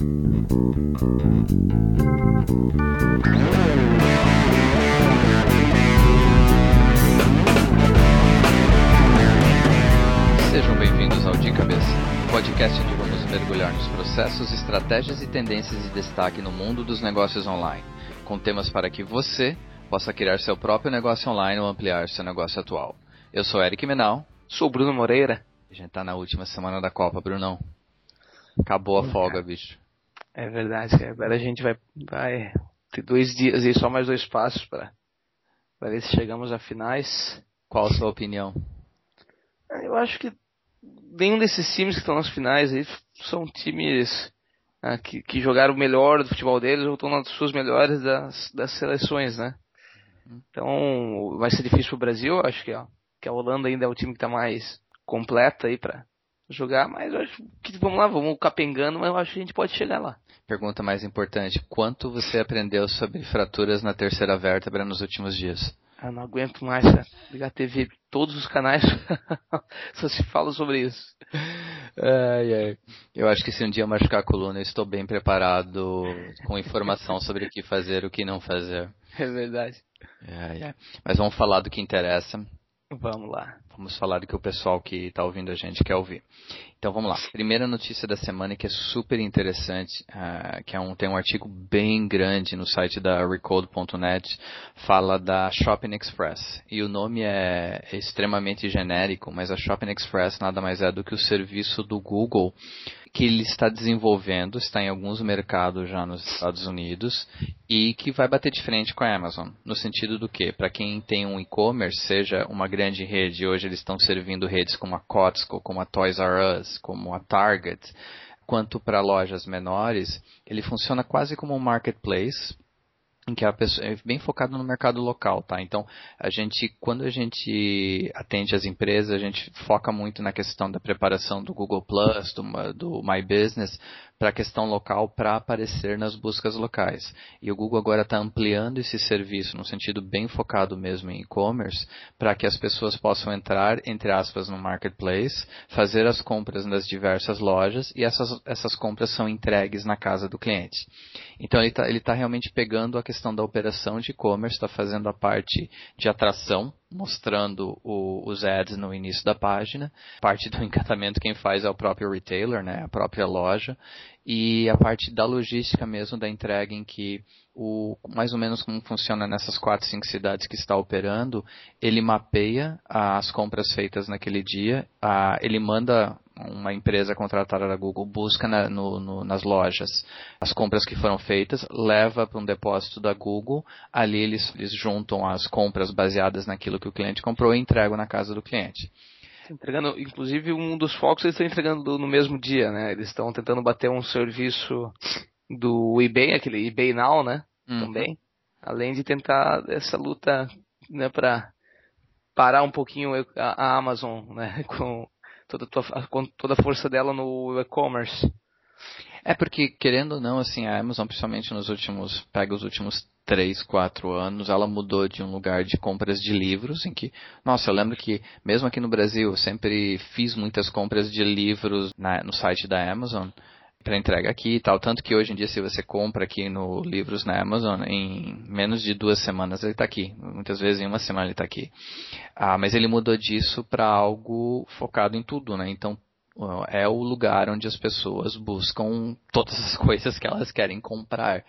Sejam bem-vindos ao De Cabeça, podcast onde vamos mergulhar nos processos, estratégias e tendências de destaque no mundo dos negócios online, com temas para que você possa criar seu próprio negócio online ou ampliar seu negócio atual. Eu sou Eric Menal. Sou Bruno Moreira. A gente tá na última semana da Copa, Brunão. Acabou a folga, bicho. É verdade, agora a gente vai, vai ter dois dias e só mais dois passos para ver se chegamos a finais. Qual a sua opinião? Eu acho que nenhum desses times que estão nas finais aí são times ah, que, que, jogaram o melhor do futebol deles ou estão nas suas melhores das, das seleções, né? Então vai ser difícil pro Brasil, acho que, ó, que a Holanda ainda é o time que está mais completa aí para jogar, mas eu acho que vamos lá, vamos capengando, mas eu acho que a gente pode chegar lá. Pergunta mais importante: quanto você aprendeu sobre fraturas na terceira vértebra nos últimos dias? Eu não aguento mais cara. ligar a TV, todos os canais só se fala sobre isso. Ai, ai. Eu acho que se um dia machucar a coluna, eu estou bem preparado com informação sobre o que fazer e o que não fazer. É verdade. Ai, ai. Mas vamos falar do que interessa. Vamos lá. Vamos falar do que o pessoal que está ouvindo a gente quer ouvir. Então vamos lá. Primeira notícia da semana que é super interessante, uh, que é um, tem um artigo bem grande no site da Recode.net, fala da Shopping Express. E o nome é, é extremamente genérico, mas a Shopping Express nada mais é do que o serviço do Google que ele está desenvolvendo, está em alguns mercados já nos Estados Unidos e que vai bater de frente com a Amazon, no sentido do que, para quem tem um e-commerce, seja uma grande rede, hoje eles estão servindo redes como a Costco, como a Toys R Us, como a Target, quanto para lojas menores, ele funciona quase como um marketplace que a pessoa é bem focado no mercado local, tá? Então, a gente, quando a gente atende as empresas, a gente foca muito na questão da preparação do Google Plus, do, do My Business, para a questão local para aparecer nas buscas locais. E o Google agora está ampliando esse serviço no sentido bem focado mesmo em e-commerce, para que as pessoas possam entrar, entre aspas, no marketplace, fazer as compras nas diversas lojas e essas, essas compras são entregues na casa do cliente. Então ele está ele tá realmente pegando a questão da operação de e-commerce, está fazendo a parte de atração mostrando o, os ads no início da página. Parte do encantamento quem faz é o próprio retailer, né, a própria loja. E a parte da logística mesmo da entrega em que o, mais ou menos como funciona nessas quatro, cinco cidades que está operando, ele mapeia as compras feitas naquele dia, a, ele manda uma empresa contratada da Google busca na, no, no, nas lojas as compras que foram feitas, leva para um depósito da Google, ali eles, eles juntam as compras baseadas naquilo que o cliente comprou e entregam na casa do cliente entregando, inclusive um dos focos eles estão entregando no mesmo dia, né? Eles estão tentando bater um serviço do eBay, aquele eBay Now, né? Uhum. Também. Além de tentar essa luta, né, para parar um pouquinho a, Amazon, né, com toda, a, com toda a força dela no e-commerce. É porque, querendo ou não, assim, a Amazon, principalmente nos últimos, pega os últimos 3, 4 anos, ela mudou de um lugar de compras de livros, em que, nossa, eu lembro que, mesmo aqui no Brasil, eu sempre fiz muitas compras de livros na, no site da Amazon, para entrega aqui e tal. Tanto que hoje em dia, se você compra aqui no livros na Amazon, em menos de duas semanas ele está aqui. Muitas vezes em uma semana ele está aqui. Ah, mas ele mudou disso para algo focado em tudo, né? Então é o lugar onde as pessoas buscam todas as coisas que elas querem comprar.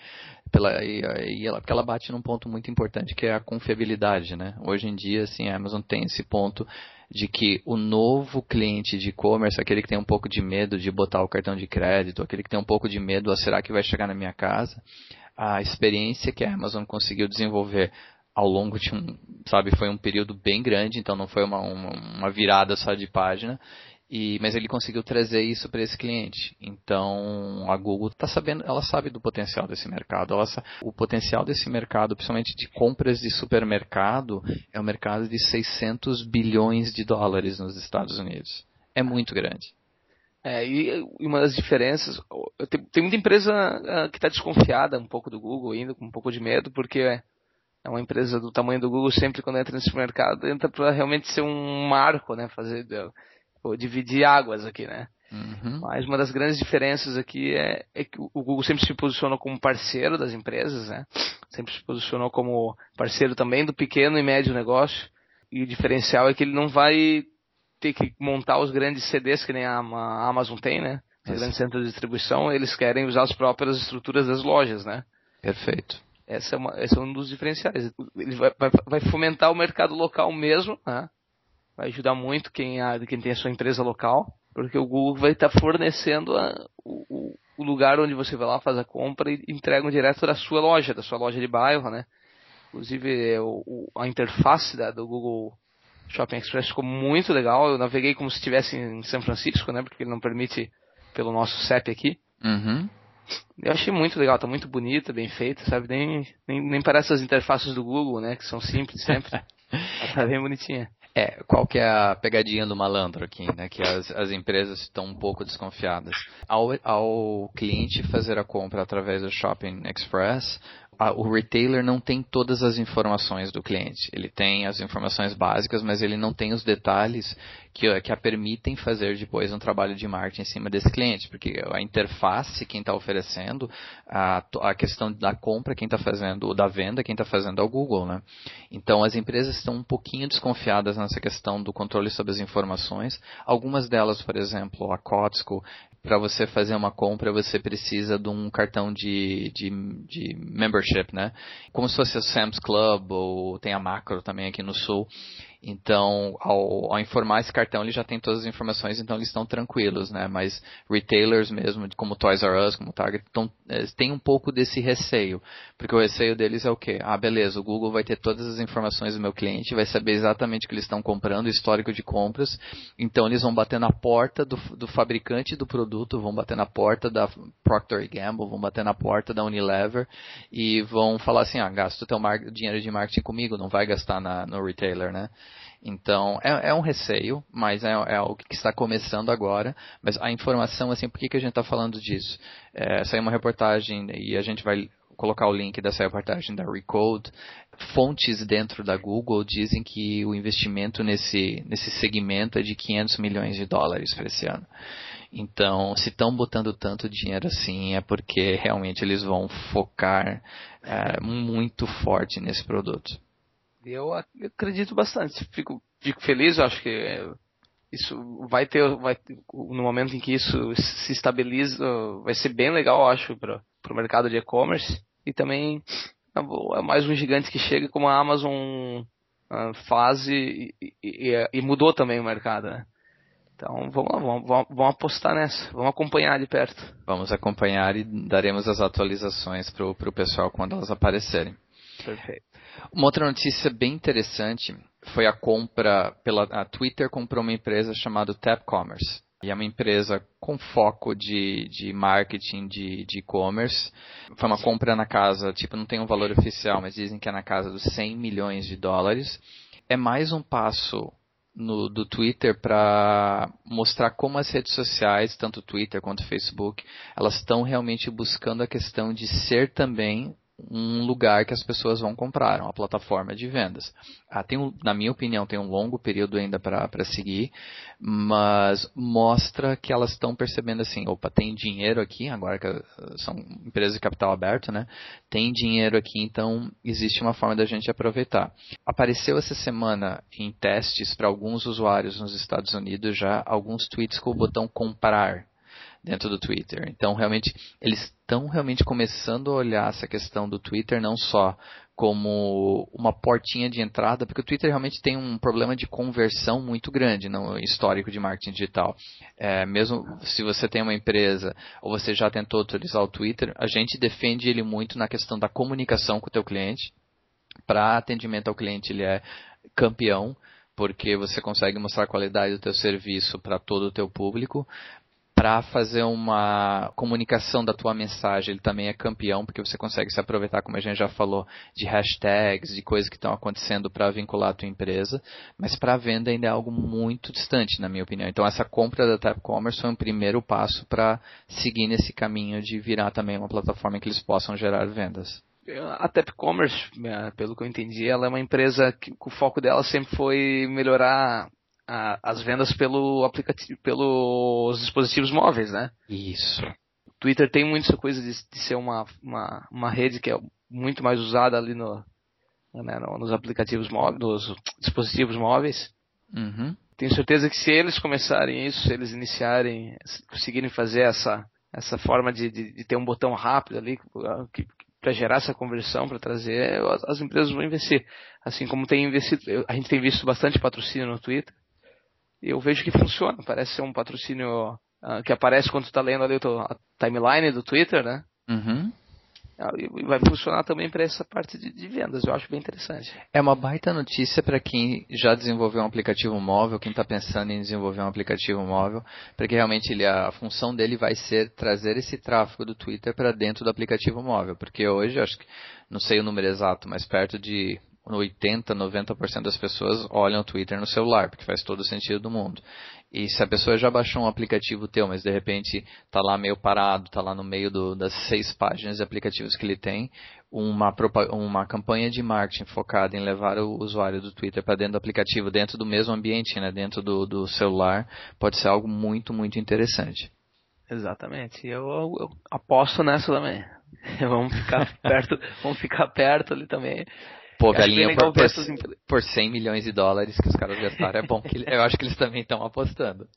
Pela, e, e ela, porque ela bate num ponto muito importante que é a confiabilidade, né? Hoje em dia, assim, a Amazon tem esse ponto de que o novo cliente de e-commerce, aquele que tem um pouco de medo de botar o cartão de crédito, aquele que tem um pouco de medo, ah, será que vai chegar na minha casa? A experiência que a Amazon conseguiu desenvolver ao longo de um, sabe, foi um período bem grande, então não foi uma, uma, uma virada só de página, e, mas ele conseguiu trazer isso para esse cliente. Então a Google está sabendo, ela sabe do potencial desse mercado. Ela, o potencial desse mercado, principalmente de compras de supermercado, é um mercado de 600 bilhões de dólares nos Estados Unidos. É muito grande. É, e uma das diferenças, tem, muita empresa uh, que está desconfiada um pouco do Google ainda, com um pouco de medo, porque é uma empresa do tamanho do Google, sempre quando entra nesse mercado, entra para realmente ser um marco, né, fazer ou dividir águas aqui, né? Uhum. Mas uma das grandes diferenças aqui é, é, que o Google sempre se posicionou como parceiro das empresas, né? Sempre se posicionou como parceiro também do pequeno e médio negócio. E o diferencial é que ele não vai ter que montar os grandes CDs que nem a Amazon tem, né? Os grandes centros de distribuição, eles querem usar as próprias estruturas das lojas, né? Perfeito. Essa é uma, esse é um dos diferenciais. Ele vai, vai, vai fomentar o mercado local mesmo, né? Vai ajudar muito quem, a, quem tem a sua empresa local, porque o Google vai estar fornecendo a, o, o, lugar onde você vai lá, faz a compra e entrega direto da sua loja, da sua loja de bairro, né? Inclusive o, a interface da, do Google Shopping Express ficou muito legal. Eu naveguei como se estivesse em São Francisco, né? Porque ele não permite pelo nosso CEP aqui. Uhum. Eu achei muito legal, tá muito bonita, bem feita, sabe? Nem, nem, nem parece as interfaces do Google, né? Que são simples sempre. tá bem bonitinha. É, qual que é a pegadinha do malandro aqui, né? Que as, as empresas estão um pouco desconfiadas. Ao, ao cliente fazer a compra através do Shopping Express, a, o retailer não tem todas as informações do cliente. Ele tem as informações básicas, mas ele não tem os detalhes que, que a permitem fazer depois um trabalho de marketing em cima desse cliente. Porque a interface, quem está oferecendo, a, a questão da compra, quem está fazendo, ou da venda, quem está fazendo é o Google. Né? Então as empresas estão um pouquinho desconfiadas nessa questão do controle sobre as informações. Algumas delas, por exemplo, a Costco, para você fazer uma compra, você precisa de um cartão de, de, de, membership, né? Como se fosse o Sam's Club ou tem a Macro também aqui no Sul. Então, ao, ao, informar esse cartão, ele já tem todas as informações, então eles estão tranquilos, né? Mas retailers mesmo, como Toys R Us, como Target, tão, é, tem um pouco desse receio. Porque o receio deles é o quê? Ah, beleza, o Google vai ter todas as informações do meu cliente, vai saber exatamente o que eles estão comprando, histórico de compras. Então, eles vão bater na porta do, do fabricante do produto, vão bater na porta da Procter Gamble, vão bater na porta da Unilever e vão falar assim, ah, gasta o teu dinheiro de marketing comigo, não vai gastar na, no retailer, né? Então, é, é um receio, mas é, é, algo que está começando agora. Mas a informação, assim, por que, que a gente está falando disso? É, saiu uma reportagem e a gente vai colocar o link dessa reportagem da Recode. Fontes dentro da Google dizem que o investimento nesse, nesse segmento é de 500 milhões de dólares para esse ano. Então, se estão botando tanto dinheiro assim, é porque realmente eles vão focar é, muito forte nesse produto. Eu acredito bastante. Fico, fico feliz, eu acho que isso vai ter, vai, no momento em que isso se estabiliza, vai ser bem legal, eu acho, para o mercado de e-commerce. E também é mais um gigante que chega como a Amazon uh, faz e, e, e, mudou também o mercado, né? Então vamos lá, vamos, vamos, apostar nessa, vamos acompanhar de perto. Vamos acompanhar e daremos as atualizações para o pessoal quando elas aparecerem. Perfeito. Uma outra notícia bem interessante foi a compra pela a Twitter comprou uma empresa chamada Tap Commerce. E é uma empresa com foco de, de marketing de e-commerce. Foi uma compra na casa, tipo, não tem um valor oficial, mas dizem que é na casa dos 100 milhões de dólares. É mais um passo no, do Twitter para mostrar como as redes sociais, tanto Twitter quanto Facebook, elas estão realmente buscando a questão de ser também um lugar que as pessoas vão comprar, uma plataforma de vendas. Ah, tem um, na minha opinião, tem um longo período ainda para seguir, mas mostra que elas estão percebendo assim, opa, tem dinheiro aqui, agora que são empresas de capital aberto, né? Tem dinheiro aqui, então existe uma forma da gente aproveitar. Apareceu essa semana em testes para alguns usuários nos Estados Unidos já alguns tweets com o botão comprar dentro do Twitter. Então, realmente, eles estão realmente começando a olhar essa questão do Twitter não só como uma portinha de entrada, porque o Twitter realmente tem um problema de conversão muito grande no histórico de marketing digital. É, mesmo se você tem uma empresa ou você já tentou utilizar o Twitter, a gente defende ele muito na questão da comunicação com o teu cliente. Para atendimento ao cliente, ele é campeão porque você consegue mostrar a qualidade do teu serviço para todo o teu público, para fazer uma comunicação da tua mensagem, ele também é campeão, porque você consegue se aproveitar, como a gente já falou, de hashtags, de coisas que estão acontecendo para vincular a tua empresa, mas para venda ainda é algo muito distante, na minha opinião. Então essa compra da Tap Commerce foi um primeiro passo para seguir nesse caminho de virar também uma plataforma em que eles possam gerar vendas. A Tap Commerce, é, pelo que eu entendi, ela é uma empresa que o foco dela sempre foi melhorar a, as vendas pelo aplicativo, pelos dispositivos móveis, né? Isso. O Twitter tem muito essa coisa de, de ser uma, uma, uma rede que é muito mais usada ali no, né, nos aplicativos móveis, nos dispositivos móveis. Uhum. Tenho certeza que se eles começarem isso, se eles iniciarem, conseguirem fazer essa, essa forma de, de, de ter um botão rápido ali para gerar essa conversão, para trazer, as, as, empresas vão investir. Assim como tem investido, a gente tem visto bastante patrocínio no Twitter. Eu vejo que funciona. Parece ser um patrocínio uh, que aparece quando tu está lendo ali a timeline do Twitter, né? Uhum. E vai funcionar também para essa parte de, de, vendas, eu acho bem interessante. É uma baita notícia para quem já desenvolveu um aplicativo móvel, quem está pensando em desenvolver um aplicativo móvel, porque realmente ele, a função dele vai ser trazer esse tráfego do Twitter para dentro do aplicativo móvel, porque hoje, acho que, não sei o número exato, mas perto de 80, 90% das pessoas olham o Twitter no celular, porque faz todo o sentido do mundo. E se a pessoa já baixou um aplicativo teu, mas de repente está lá meio parado, está lá no meio do, das seis páginas de aplicativos que ele tem, uma, uma campanha de marketing focada em levar o usuário do Twitter para dentro do aplicativo, dentro do mesmo ambiente, né, dentro do, do celular, pode ser algo muito, muito interessante. Exatamente. Eu, eu aposto nessa também. vamos ficar perto, vamos ficar perto ali também. Pô, por, por, por 100 milhões de dólares que os caras gastaram, é bom que eu acho que eles também estão apostando.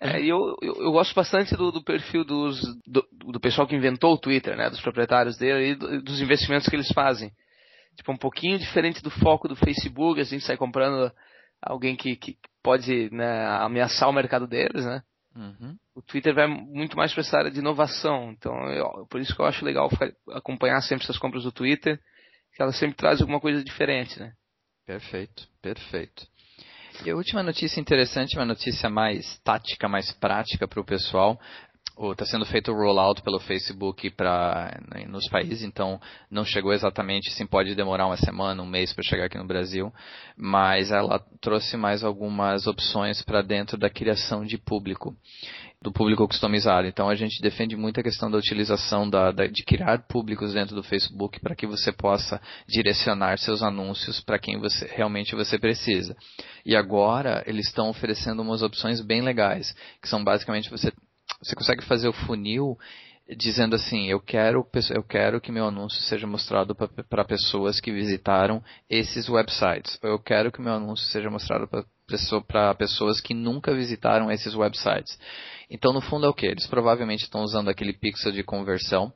É, eu, eu, eu, gosto bastante do, do perfil dos, do, do, pessoal que inventou o Twitter, né, dos proprietários dele e do, dos investimentos que eles fazem. Tipo, um pouquinho diferente do foco do Facebook, a gente sai comprando alguém que, que pode né, ameaçar o mercado deles, né? Uhum. O Twitter vai muito mais para essa área de inovação, então eu, por isso que eu acho legal acompanhar sempre essas compras do Twitter que ela sempre traz alguma coisa diferente, né? Perfeito, perfeito. E a última notícia interessante, uma notícia mais tática, mais prática para o pessoal. Está sendo feito o rollout pelo Facebook para né, nos países, então não chegou exatamente, sim, pode demorar uma semana, um mês para chegar aqui no Brasil, mas ela trouxe mais algumas opções para dentro da criação de público do público customizado. Então a gente defende muito a questão da utilização da, da, de criar públicos dentro do Facebook para que você possa direcionar seus anúncios para quem você realmente você precisa. E agora eles estão oferecendo umas opções bem legais, que são basicamente você você consegue fazer o funil dizendo assim, eu quero, eu quero que meu anúncio seja mostrado para pessoas que visitaram esses websites. Eu quero que meu anúncio seja mostrado para pessoas que nunca visitaram esses websites. Então, no fundo, é o que? Eles provavelmente estão usando aquele pixel de conversão.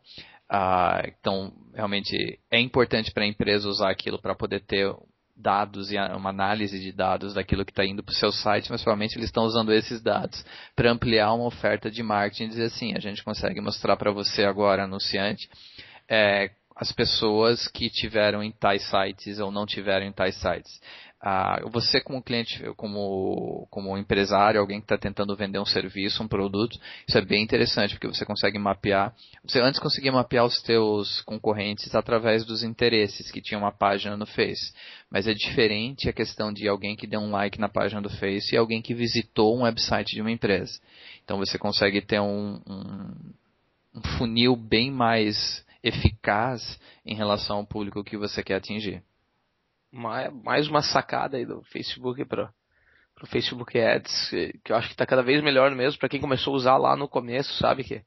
Ah, então, realmente, é importante para a empresa usar aquilo para poder ter dados e uma análise de dados daquilo que está indo para o seu site, mas provavelmente eles estão usando esses dados para ampliar uma oferta de marketing e dizer assim, a gente consegue mostrar para você agora, anunciante, é, as pessoas que tiveram em tais sites ou não tiveram em tais sites. Ah, você como cliente, como, como empresário, alguém que está tentando vender um serviço, um produto, isso é bem interessante, porque você consegue mapear, você antes conseguia mapear os teus concorrentes através dos interesses, que tinha uma página no Face, mas é diferente a questão de alguém que deu um like na página do Face e alguém que visitou um website de uma empresa. Então você consegue ter um, um, um funil bem mais eficaz em relação ao público que você quer atingir mais uma sacada aí do Facebook para o Facebook Ads, que eu acho que está cada vez melhor mesmo para quem começou a usar lá no começo, sabe que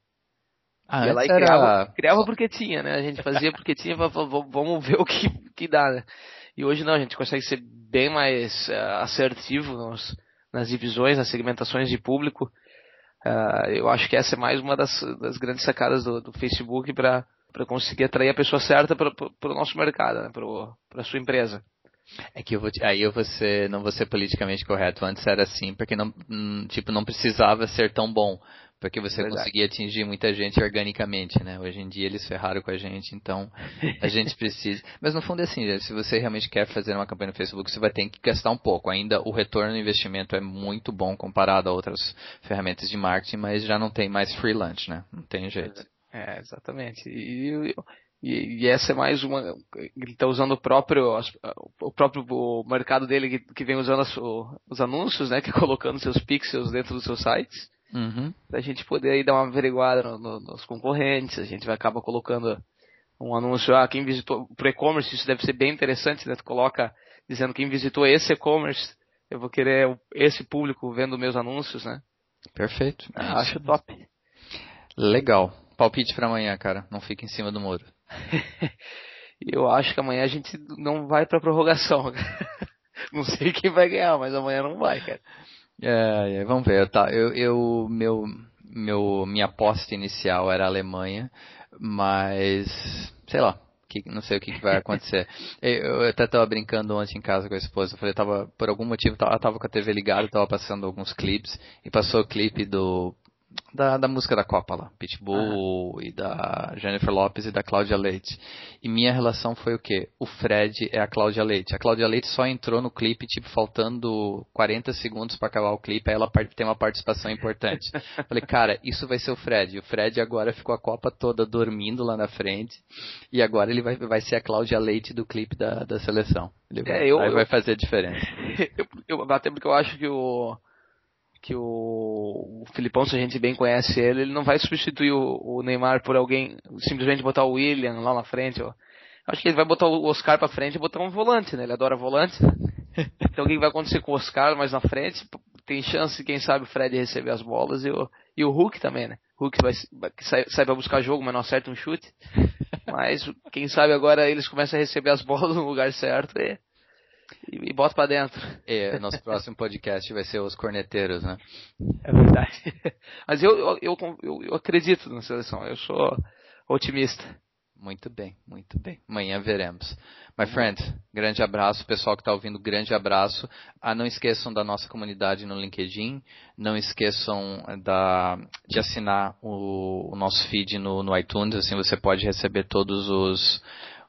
ah, ia lá e criava, era... criava porque tinha, né? A gente fazia porque tinha, vamos ver o que, que dá, né? E hoje não, a gente consegue ser bem mais uh, assertivo nos, nas divisões, nas segmentações de público. Uh, eu acho que essa é mais uma das, das grandes sacadas do, do Facebook para conseguir atrair a pessoa certa para o nosso mercado, né? para a sua empresa. É que eu vou, aí eu vou ser, não vou ser politicamente correto. Antes era assim, porque não, hum, tipo, não precisava ser tão bom. Porque você Verdade. conseguia atingir muita gente organicamente, né? Hoje em dia eles ferraram com a gente, então a gente precisa. Mas no fundo é assim, se você realmente quer fazer uma campanha no Facebook, você vai ter que gastar um pouco. Ainda o retorno do investimento é muito bom comparado a outras ferramentas de marketing, mas já não tem mais freelance, né? Não tem jeito. É, exatamente. E, e, e, essa é mais uma. Ele está usando o próprio, o próprio mercado dele que, que vem usando as, os anúncios, né? Que é colocando seus pixels dentro dos seus sites. Uhum. Pra gente poder aí dar uma averiguada no, no, nos concorrentes. A gente vai acabar colocando um anúncio, ah, quem visitou pro e-commerce, isso deve ser bem interessante, né? Tu coloca dizendo quem visitou esse e-commerce eu vou querer esse público vendo meus anúncios, né? Perfeito. É acho top. Legal. Palpite para amanhã, cara. Não fica em cima do muro. eu acho que amanhã a gente não vai pra prorrogação. não sei quem vai ganhar, mas amanhã não vai, cara. É, é vamos ver. Tá, eu, eu meu, meu, minha aposta inicial era a Alemanha, mas sei lá, que, não sei o que, que vai acontecer. eu, eu, até estava brincando ontem em casa com a esposa. Eu falei, tava, por algum motivo, ela estava com a TV ligada, estava passando alguns clipes, e passou o clipe do da, da música da Copa lá, Pitbull e da Jennifer Lopez e da Cláudia Leite. E minha relação foi o quê? O Fred é a Cláudia Leite. A Cláudia Leite só entrou no clipe, tipo, faltando 40 segundos para acabar o clipe, aí ela tem uma participação importante. Falei, cara, isso vai ser o Fred. E o Fred agora ficou a Copa toda dormindo lá na frente, e agora ele vai, vai ser a Cláudia Leite do clipe da, da seleção. Ele vai, é, eu, aí vai fazer a diferença. eu, eu, até porque eu acho que o que o, o Filipão, se a gente bem conhece ele, ele não vai substituir o, o Neymar por alguém, simplesmente botar o William lá na frente. Ó. Acho que ele vai botar o Oscar pra frente e botar um volante, né? Ele adora volante. então o que vai acontecer com o Oscar mais na frente? Tem chance, quem sabe, o Fred receber as bolas e o, e o Hulk também, né? Hulk vai, sai, sai pra buscar jogo, mas não acerta um chute. Mas quem sabe agora eles começam a receber as bolas no lugar certo e e, e bota para dentro. É, nosso próximo podcast vai ser os corneteiros, né? É verdade. Mas eu, eu, eu, eu acredito na seleção, eu sou otimista. Muito bem, muito bem. Amanhã veremos. My friend, grande abraço. Pessoal que está ouvindo, grande abraço. Ah, não esqueçam da nossa comunidade no LinkedIn. Não esqueçam da, de assinar o, o nosso feed no, no iTunes. Assim você pode receber todos os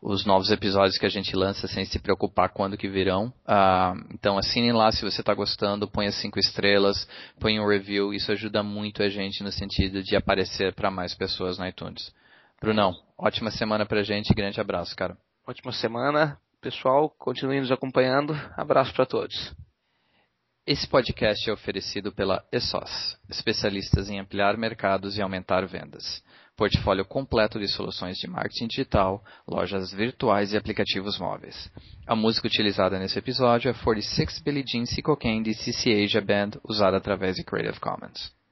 os novos episódios que a gente lança sem se preocupar quando que virão. Uh, então assinem lá se você está gostando, ponha cinco estrelas, ponha um review, isso ajuda muito a gente no sentido de aparecer para mais pessoas no iTunes. Brunão, ótima semana pra gente, grande abraço, cara. Ótima semana, pessoal, continuem nos acompanhando, abraço para todos. Esse podcast é oferecido pela ESOS, especialistas em ampliar mercados e aumentar vendas portfólio completo de soluções de marketing digital, lojas virtuais e aplicativos móveis. A música utilizada nesse episódio é 46 Billie Jean. Cocaine de CC Asia Band, usada através de Creative Commons.